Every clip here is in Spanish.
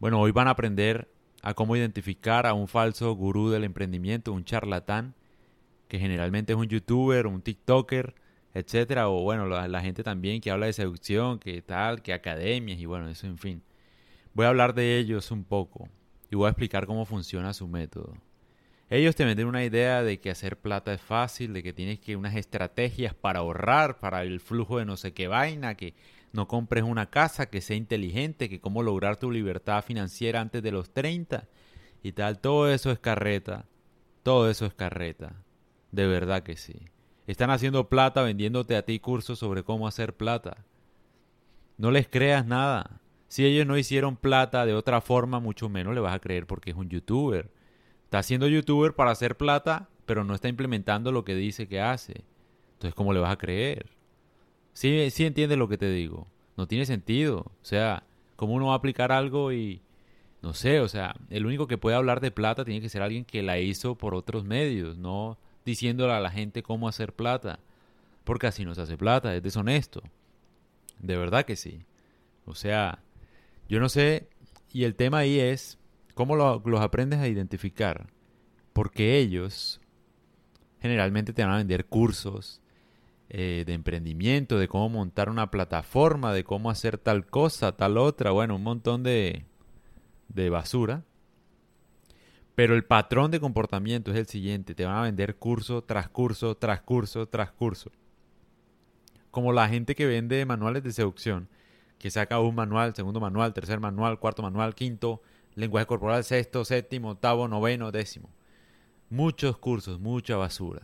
Bueno, hoy van a aprender a cómo identificar a un falso gurú del emprendimiento, un charlatán, que generalmente es un youtuber, un tiktoker, etcétera, o bueno, la, gente también que habla de seducción, que tal, que academias y bueno, eso en fin. Voy a hablar de ellos un poco y voy a explicar cómo funciona su método. Ellos te venden una idea de que hacer plata es fácil, de que tienes que unas estrategias para ahorrar, para el flujo de no sé qué vaina, que no compres una casa, que sea inteligente, que cómo lograr tu libertad financiera antes de los 30 y tal. Todo eso es carreta. Todo eso es carreta. De verdad que sí. Están haciendo plata vendiéndote a ti cursos sobre cómo hacer plata. No les creas nada. Si ellos no hicieron plata de otra forma, mucho menos le vas a creer porque es un youtuber Está haciendo youtuber para hacer plata, pero no está implementando lo que dice que hace. Entonces, ¿cómo le vas a creer? Sí, sí entiendes lo que te digo. No tiene sentido. O sea, ¿cómo uno va a aplicar algo y... No sé, o sea, el único que puede hablar de plata tiene que ser alguien que la hizo por otros medios, no diciéndole a la gente cómo hacer plata. Porque así no se hace plata, es deshonesto. De verdad que sí. O sea, yo no sé, y el tema ahí es ¿Cómo los aprendes a identificar? Porque ellos generalmente te van a vender cursos eh, de emprendimiento, de cómo montar una plataforma, de cómo hacer tal cosa, tal otra, bueno, un montón de, de basura. Pero el patrón de comportamiento es el siguiente, te van a vender curso tras curso, tras curso, tras curso. Como la gente que vende manuales de seducción, que saca un manual, segundo manual, tercer manual, cuarto manual, quinto, lenguaje corporal sexto, séptimo, octavo, noveno, décimo. Muchos cursos, mucha basura.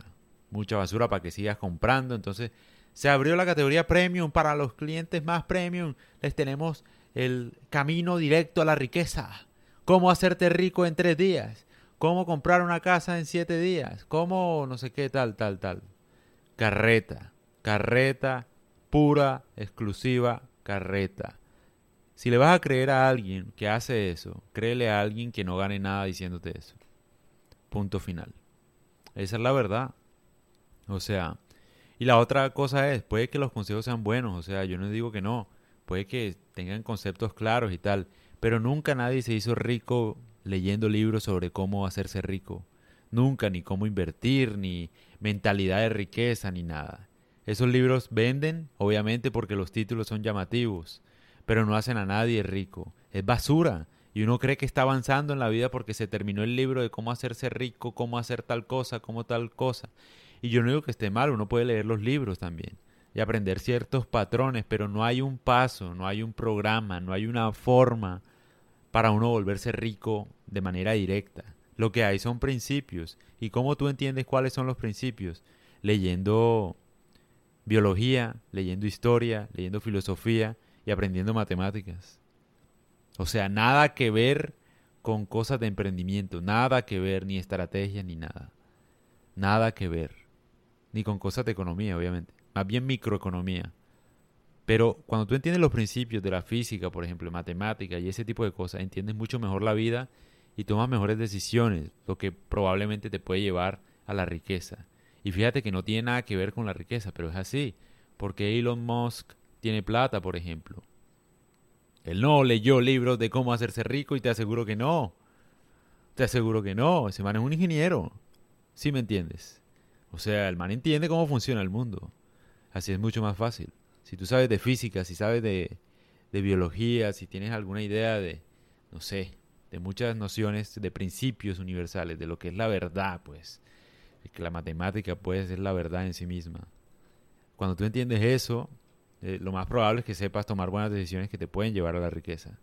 Mucha basura para que sigas comprando. Entonces, se abrió la categoría premium para los clientes más premium. Les tenemos el camino directo a la riqueza. Cómo hacerte rico en tres días. Cómo comprar una casa en siete días. Cómo no sé qué tal, tal, tal. Carreta. Carreta pura, exclusiva, carreta. Si le vas a creer a alguien que hace eso, créele a alguien que no gane nada diciéndote eso. Punto final. Esa es la verdad. O sea, y la otra cosa es, puede que los consejos sean buenos, o sea, yo no digo que no, puede que tengan conceptos claros y tal, pero nunca nadie se hizo rico leyendo libros sobre cómo hacerse rico. Nunca, ni cómo invertir, ni mentalidad de riqueza, ni nada. Esos libros venden, obviamente, porque los títulos son llamativos pero no hacen a nadie rico. Es basura. Y uno cree que está avanzando en la vida porque se terminó el libro de cómo hacerse rico, cómo hacer tal cosa, cómo tal cosa. Y yo no digo que esté mal, uno puede leer los libros también y aprender ciertos patrones, pero no hay un paso, no hay un programa, no hay una forma para uno volverse rico de manera directa. Lo que hay son principios. ¿Y cómo tú entiendes cuáles son los principios? Leyendo biología, leyendo historia, leyendo filosofía, y aprendiendo matemáticas. O sea, nada que ver con cosas de emprendimiento, nada que ver, ni estrategia, ni nada. Nada que ver. Ni con cosas de economía, obviamente. Más bien microeconomía. Pero cuando tú entiendes los principios de la física, por ejemplo, matemática y ese tipo de cosas, entiendes mucho mejor la vida y tomas mejores decisiones, lo que probablemente te puede llevar a la riqueza. Y fíjate que no tiene nada que ver con la riqueza, pero es así. Porque Elon Musk tiene plata, por ejemplo. Él no leyó libros de cómo hacerse rico y te aseguro que no. Te aseguro que no. Ese man es un ingeniero. ¿Sí me entiendes? O sea, el man entiende cómo funciona el mundo. Así es mucho más fácil. Si tú sabes de física, si sabes de, de biología, si tienes alguna idea de, no sé, de muchas nociones, de principios universales, de lo que es la verdad, pues, que la matemática puede ser la verdad en sí misma. Cuando tú entiendes eso, eh, lo más probable es que sepas tomar buenas decisiones que te pueden llevar a la riqueza.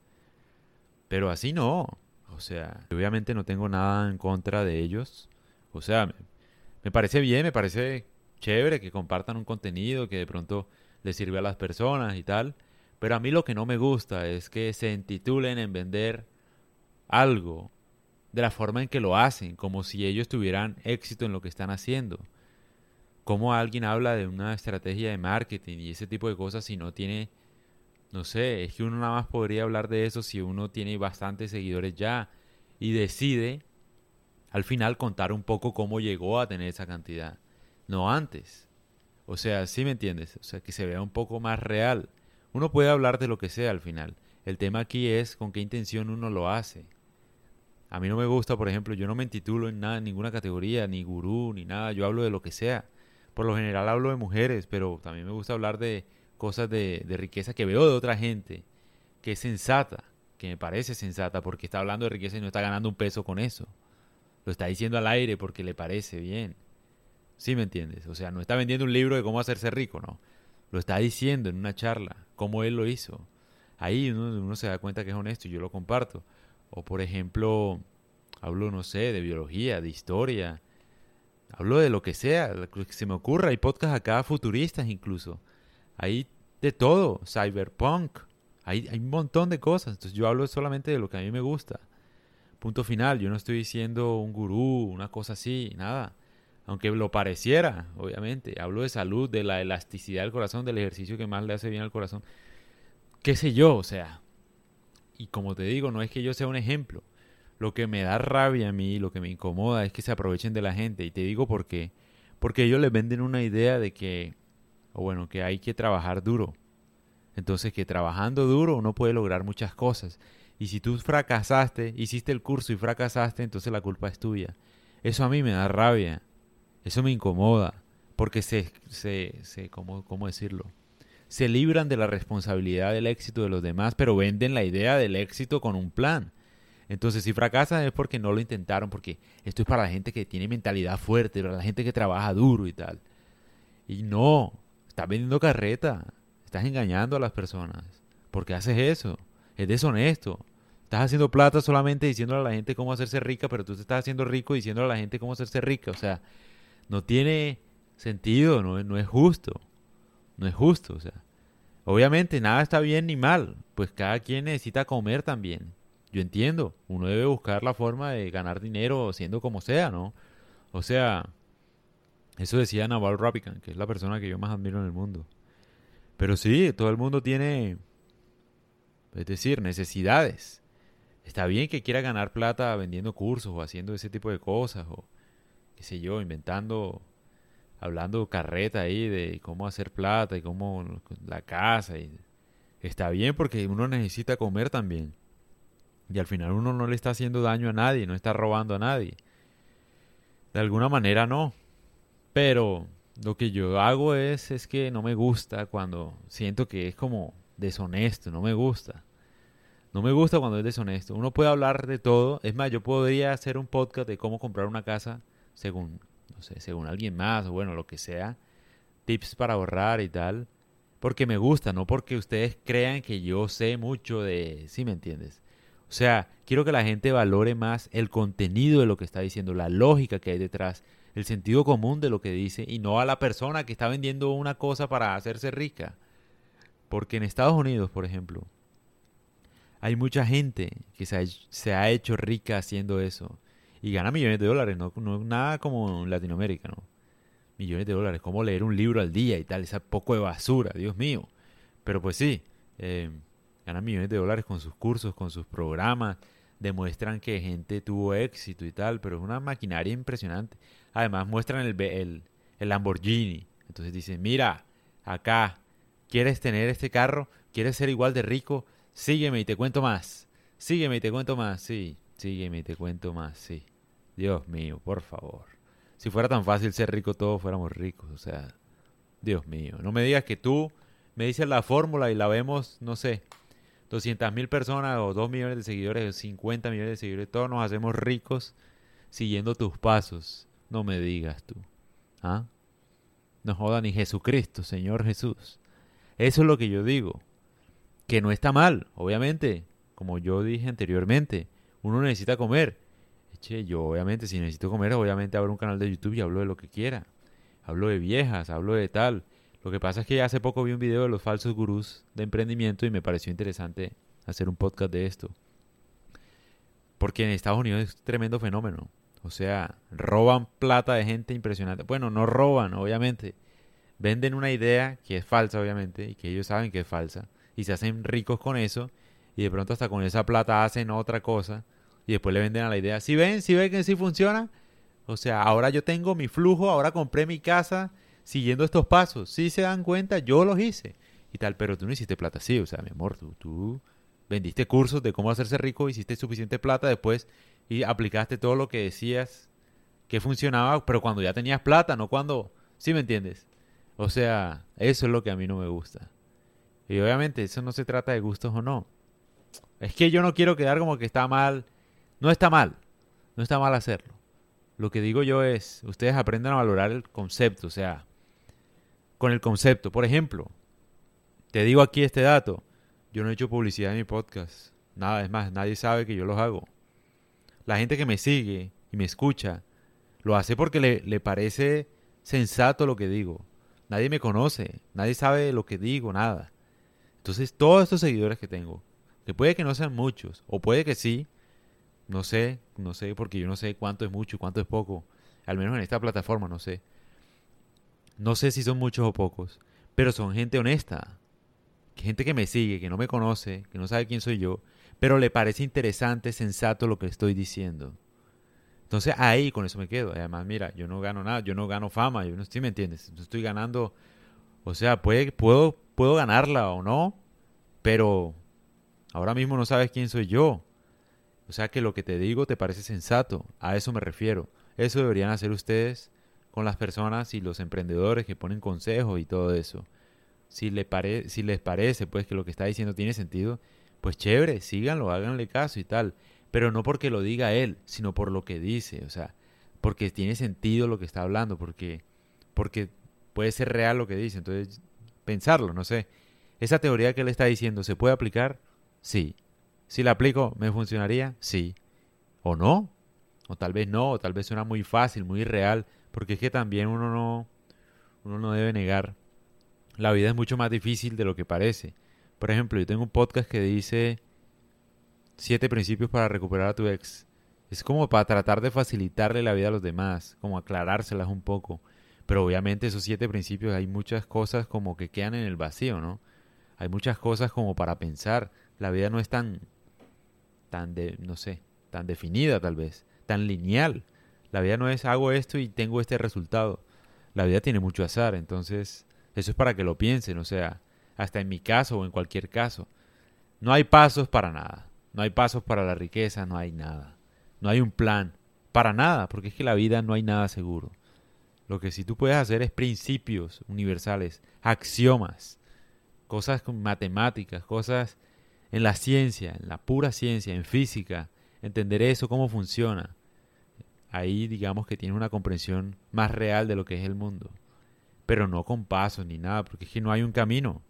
Pero así no. O sea, obviamente no tengo nada en contra de ellos. O sea, me, parece bien, me parece chévere que compartan un contenido que de pronto les sirve a las personas y tal. Pero a mí lo que no me gusta es que se intitulen en vender algo de la forma en que lo hacen, como si ellos tuvieran éxito en lo que están haciendo cómo alguien habla de una estrategia de marketing y ese tipo de cosas si no tiene, no sé, es que uno nada más podría hablar de eso si uno tiene bastantes seguidores ya y decide al final contar un poco cómo llegó a tener esa cantidad, no antes. O sea, ¿sí me entiendes? O sea, que se vea un poco más real. Uno puede hablar de lo que sea al final. El tema aquí es con qué intención uno lo hace. A mí no me gusta, por ejemplo, yo no me titulo en nada, en ninguna categoría, ni gurú, ni nada, yo hablo de lo que sea. Por lo general hablo de mujeres, pero también me gusta hablar de cosas de riqueza que veo de otra gente, que es sensata, que me parece sensata, porque está hablando de riqueza y no está ganando un peso con eso. Lo está diciendo al aire porque le parece bien. ¿Sí me entiendes? O sea, no está vendiendo un libro de cómo hacerse rico, no. Lo está diciendo en una charla, cómo él lo hizo. Ahí uno, se da cuenta que es honesto y yo lo comparto. O por ejemplo, hablo, no sé, de biología, de historia. Hablo de lo que sea, lo que se me ocurra. Hay podcasts acá futuristas incluso. Hay de todo, cyberpunk. Hay, hay un montón de cosas. Entonces yo hablo solamente de lo que a mí me gusta. Punto final. Yo no estoy diciendo un gurú, una cosa así, nada aunque lo pareciera, obviamente. Hablo de salud, de la elasticidad del corazón, del ejercicio que más le hace bien al corazón. Qué sé yo, o sea. Y como te digo, no es que yo sea un ejemplo. Lo que me da rabia a mí, lo que me incomoda es que se aprovechen de la gente. Y te digo por qué. Porque ellos les venden una idea de que, o bueno, que hay que trabajar duro. Entonces que trabajando duro uno puede lograr muchas cosas. Y si tú fracasaste, hiciste el curso y fracasaste, entonces la culpa es tuya. Eso a mí me da rabia. Eso me incomoda, porque se, se, se ¿cómo, ¿cómo decirlo? Se libran de la responsabilidad del éxito de los demás, pero venden la idea del éxito con un plan. Entonces, si fracasan es porque no lo intentaron, porque esto es para la gente que tiene mentalidad fuerte, para la gente que trabaja duro y tal. Y no, estás vendiendo carreta, estás engañando a las personas. ¿Por qué haces eso? Es deshonesto. Estás haciendo plata solamente diciéndole a la gente cómo hacerse rica, pero tú te estás haciendo rico diciéndole a la gente cómo hacerse rica. O sea, no tiene sentido, no, no es justo. No es justo, o sea. Obviamente nada está bien ni mal, pues cada quien necesita comer también. Yo entiendo, uno debe buscar la forma de ganar dinero siendo como sea, ¿no? O sea, eso decía Naval Rapican, que es la persona que yo más admiro en el mundo. Pero sí, todo el mundo tiene, es decir, necesidades. Está bien que quiera ganar plata vendiendo cursos o haciendo ese tipo de cosas o qué sé yo, inventando, hablando carreta ahí de cómo hacer plata y cómo la casa. Y, está bien porque uno necesita comer también. Y al final uno no le está haciendo daño a nadie, no está robando a nadie. De alguna manera no. Pero lo que yo hago es, es que no me gusta cuando siento que es como deshonesto, no me gusta. No me gusta cuando es deshonesto. Uno puede hablar de todo. Es más, yo podría hacer un podcast de cómo comprar una casa según, no sé, según alguien más o bueno, lo que sea, tips para ahorrar y tal, porque me gusta, no porque ustedes crean que yo sé mucho de, ¿sí me entiendes? O sea, quiero que la gente valore más el contenido de lo que está diciendo, la lógica que hay detrás, el sentido común de lo que dice y no a la persona que está vendiendo una cosa para hacerse rica. Porque en Estados Unidos, por ejemplo, hay mucha gente que se ha, hecho rica haciendo eso y gana millones de dólares, no, nada como en Latinoamérica, ¿no? Millones de dólares, como leer un libro al día y tal, esa poco de basura, Dios mío. Pero pues sí, eh, millones de dólares con sus cursos, con sus programas, demuestran que gente tuvo éxito y tal, pero es una maquinaria impresionante. Además muestran el, el Lamborghini. Entonces dicen, mira, acá, ¿quieres tener este carro? ¿Quieres ser igual de rico? Sígueme y te cuento más. Sígueme y te cuento más, sí. Sígueme y te cuento más, sí. Dios mío, por favor. Si fuera tan fácil ser rico, todos fuéramos ricos. O sea, Dios mío. No me digas que tú me dices la fórmula y la vemos, no sé, 200 mil personas o 2 millones de seguidores o 50 millones de seguidores. Todos nos hacemos ricos siguiendo tus pasos. No me digas tú. ¿Ah? No joda ni Jesucristo, Señor Jesús. Eso es lo que yo digo. Que no está mal, obviamente. Como yo dije anteriormente, uno necesita comer yo obviamente si necesito comer, obviamente abro un canal de YouTube y hablo de lo que quiera. Hablo de viejas, hablo de tal. Lo que pasa es que hace poco vi un video de los falsos gurús de emprendimiento y me pareció interesante hacer un podcast de esto. Porque en Estados Unidos es tremendo fenómeno. O sea, roban plata de gente impresionante. Bueno, no roban, obviamente. Venden una idea que es falsa, obviamente, y que ellos saben que es falsa. Y se hacen ricos con eso. Y de pronto hasta con esa plata hacen otra cosa y después le venden a la idea, si ven, si ven que sí funciona, o sea, ahora yo tengo mi flujo, ahora compré mi casa siguiendo estos pasos, si se dan cuenta, yo los hice y tal, pero tú no hiciste plata así, o sea, mi amor, tú, tú vendiste cursos de cómo hacerse rico, hiciste suficiente plata después y aplicaste todo lo que decías que funcionaba, pero cuando ya tenías plata, no cuando... ¿Sí me entiendes? O sea, eso es lo que a mí no me gusta. Y obviamente eso no se trata de gustos o no. Es que yo no quiero quedar como que está mal. No está mal. No está mal hacerlo. Lo que digo yo es, ustedes aprendan a valorar el concepto, o sea, con el concepto. Por ejemplo, te digo aquí este dato. Yo no he hecho publicidad en mi podcast. Nada, es más, nadie sabe que yo los hago. La gente que me sigue y me escucha, lo hace porque le, le parece sensato lo que digo. Nadie me conoce, nadie sabe lo que digo, nada. Entonces, todos estos seguidores que tengo, que puede que no sean muchos, o puede que sí, no sé, no sé, porque yo no sé cuánto es mucho y cuánto es poco, al menos en esta plataforma, no sé. No sé si son muchos o pocos, pero son gente honesta, gente que me sigue, que no me conoce, que no sabe quién soy yo, pero le parece interesante, sensato lo que estoy diciendo. Entonces ahí con eso me quedo. Además, mira, yo no gano nada, yo no gano fama, yo no estoy, ¿me entiendes? No estoy ganando, o sea, puede, puedo, puedo ganarla o no, pero ahora mismo no sabes quién soy yo. O sea que lo que te digo te parece sensato, a eso me refiero. Eso deberían hacer ustedes con las personas y los emprendedores que ponen consejos y todo eso si, le pare, si les parece pues que lo que está diciendo tiene sentido, pues chévere, síganlo, háganle caso y tal. Pero no porque lo diga él, sino por lo que dice, o sea, porque tiene sentido lo que está hablando, porque, porque puede ser real lo que dice. Entonces, pensarlo, no sé. Esa teoría que él está diciendo, ¿se puede aplicar? Sí. Si la aplico, ¿me funcionaría? Sí. ¿O no? O tal vez no, o tal vez suena muy fácil, muy real, porque es que también uno no, uno no debe negar la vida es mucho más difícil de lo que parece. Por ejemplo, yo tengo un podcast que dice siete principios para recuperar a tu ex. Es como para tratar de facilitarle la vida a los demás, como aclarárselas un poco. Pero obviamente esos siete principios hay muchas cosas como que quedan en el vacío, ¿no? Hay muchas cosas como para pensar. La vida no es tan, tan de, no sé, tan definida tal vez, tan lineal. La vida no es hago esto y tengo este resultado. La vida tiene mucho azar, entonces eso es para que lo piensen, o sea, hasta en mi caso o en cualquier caso. No hay pasos para nada. No hay pasos para la riqueza, no hay nada. No hay un plan. Para nada, porque es que la vida no hay nada seguro. Lo que sí tú puedes hacer es principios universales, axiomas, cosas matemáticas, cosas en la ciencia, en la pura ciencia, en física, entender eso, cómo funciona. Ahí digamos que tiene una comprensión más real de lo que es el mundo pero no con pasos ni nada, porque es que no hay un camino.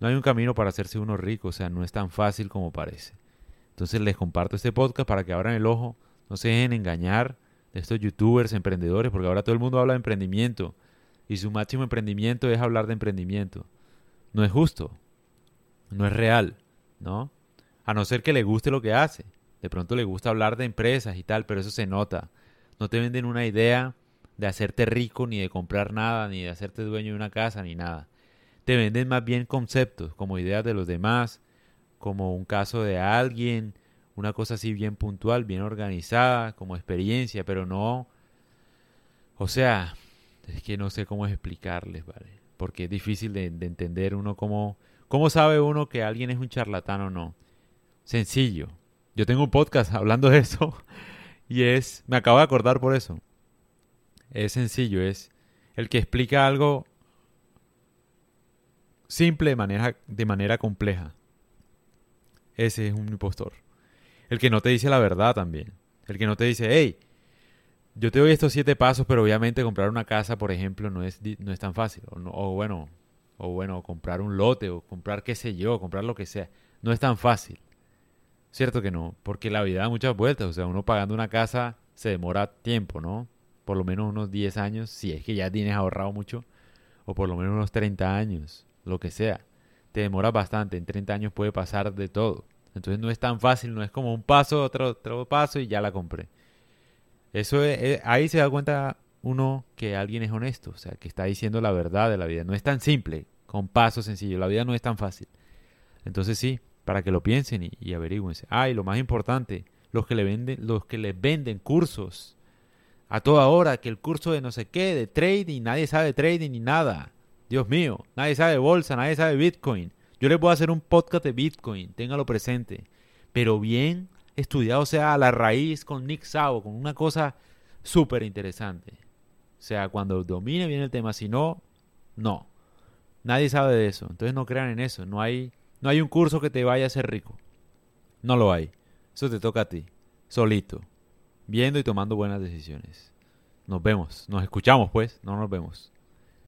No hay un camino para hacerse uno rico, o sea, no es tan fácil como parece. Entonces les comparto este podcast para que abran el ojo, no se dejen engañar de estos youtubers, emprendedores, porque ahora todo el mundo habla de emprendimiento y su máximo emprendimiento es hablar de emprendimiento. No es justo, no es real, ¿no? A no ser que le guste lo que hace. De pronto le gusta hablar de empresas y tal, pero eso se nota. No te venden una idea de hacerte rico, ni de comprar nada, ni de hacerte dueño de una casa, ni nada. Te venden más bien conceptos, como ideas de los demás, como un caso de alguien, una cosa así bien puntual, bien organizada, como experiencia, pero no... O sea, es que no sé cómo explicarles, ¿vale? Porque es difícil de, de entender uno cómo... ¿Cómo sabe uno que alguien es un charlatán o no? Sencillo. Yo tengo un podcast hablando de eso y es... Me acabo de acordar por eso es sencillo, es el que explica algo simple de manera, de manera compleja. Ese es un impostor. El que no te dice la verdad también. El que no te dice, hey, yo te doy estos siete pasos, pero obviamente comprar una casa, por ejemplo, no es, no es tan fácil. O, bueno, o bueno, comprar un lote, o comprar qué sé yo, comprar lo que sea. No es tan fácil. Cierto que no, porque la vida da muchas vueltas. O sea, uno pagando una casa se demora tiempo, ¿no? por lo menos unos 10 años, si es que ya tienes ahorrado mucho, o por lo menos unos 30 años, lo que sea. Te demoras bastante, en 30 años puede pasar de todo. Entonces no es tan fácil, no es como un paso, otro, otro paso y ya la compré. Eso es, ahí se da cuenta uno que alguien es honesto, o sea, que está diciendo la verdad de la vida. No es tan simple, con pasos sencillos. La vida no es tan fácil. Entonces sí, para que lo piensen y, y averigüense. Ah, y lo más importante, los que le venden, los que les venden cursos a toda hora que el curso de no sé qué, de trading, nadie sabe de trading ni nada. Dios mío, nadie sabe bolsa, nadie sabe Bitcoin. Yo les a hacer un podcast de Bitcoin, téngalo presente. Pero bien estudiado, o sea, a la raíz con Nick Savo, con una cosa súper interesante. O sea, cuando domine bien el tema, si no, no. Nadie sabe de eso. Entonces no crean en eso. No hay, no hay un curso que te vaya a hacer rico. No lo hay. Eso te toca a ti. Solito. Viendo y tomando buenas decisiones. Nos vemos. Nos escuchamos pues. No nos vemos.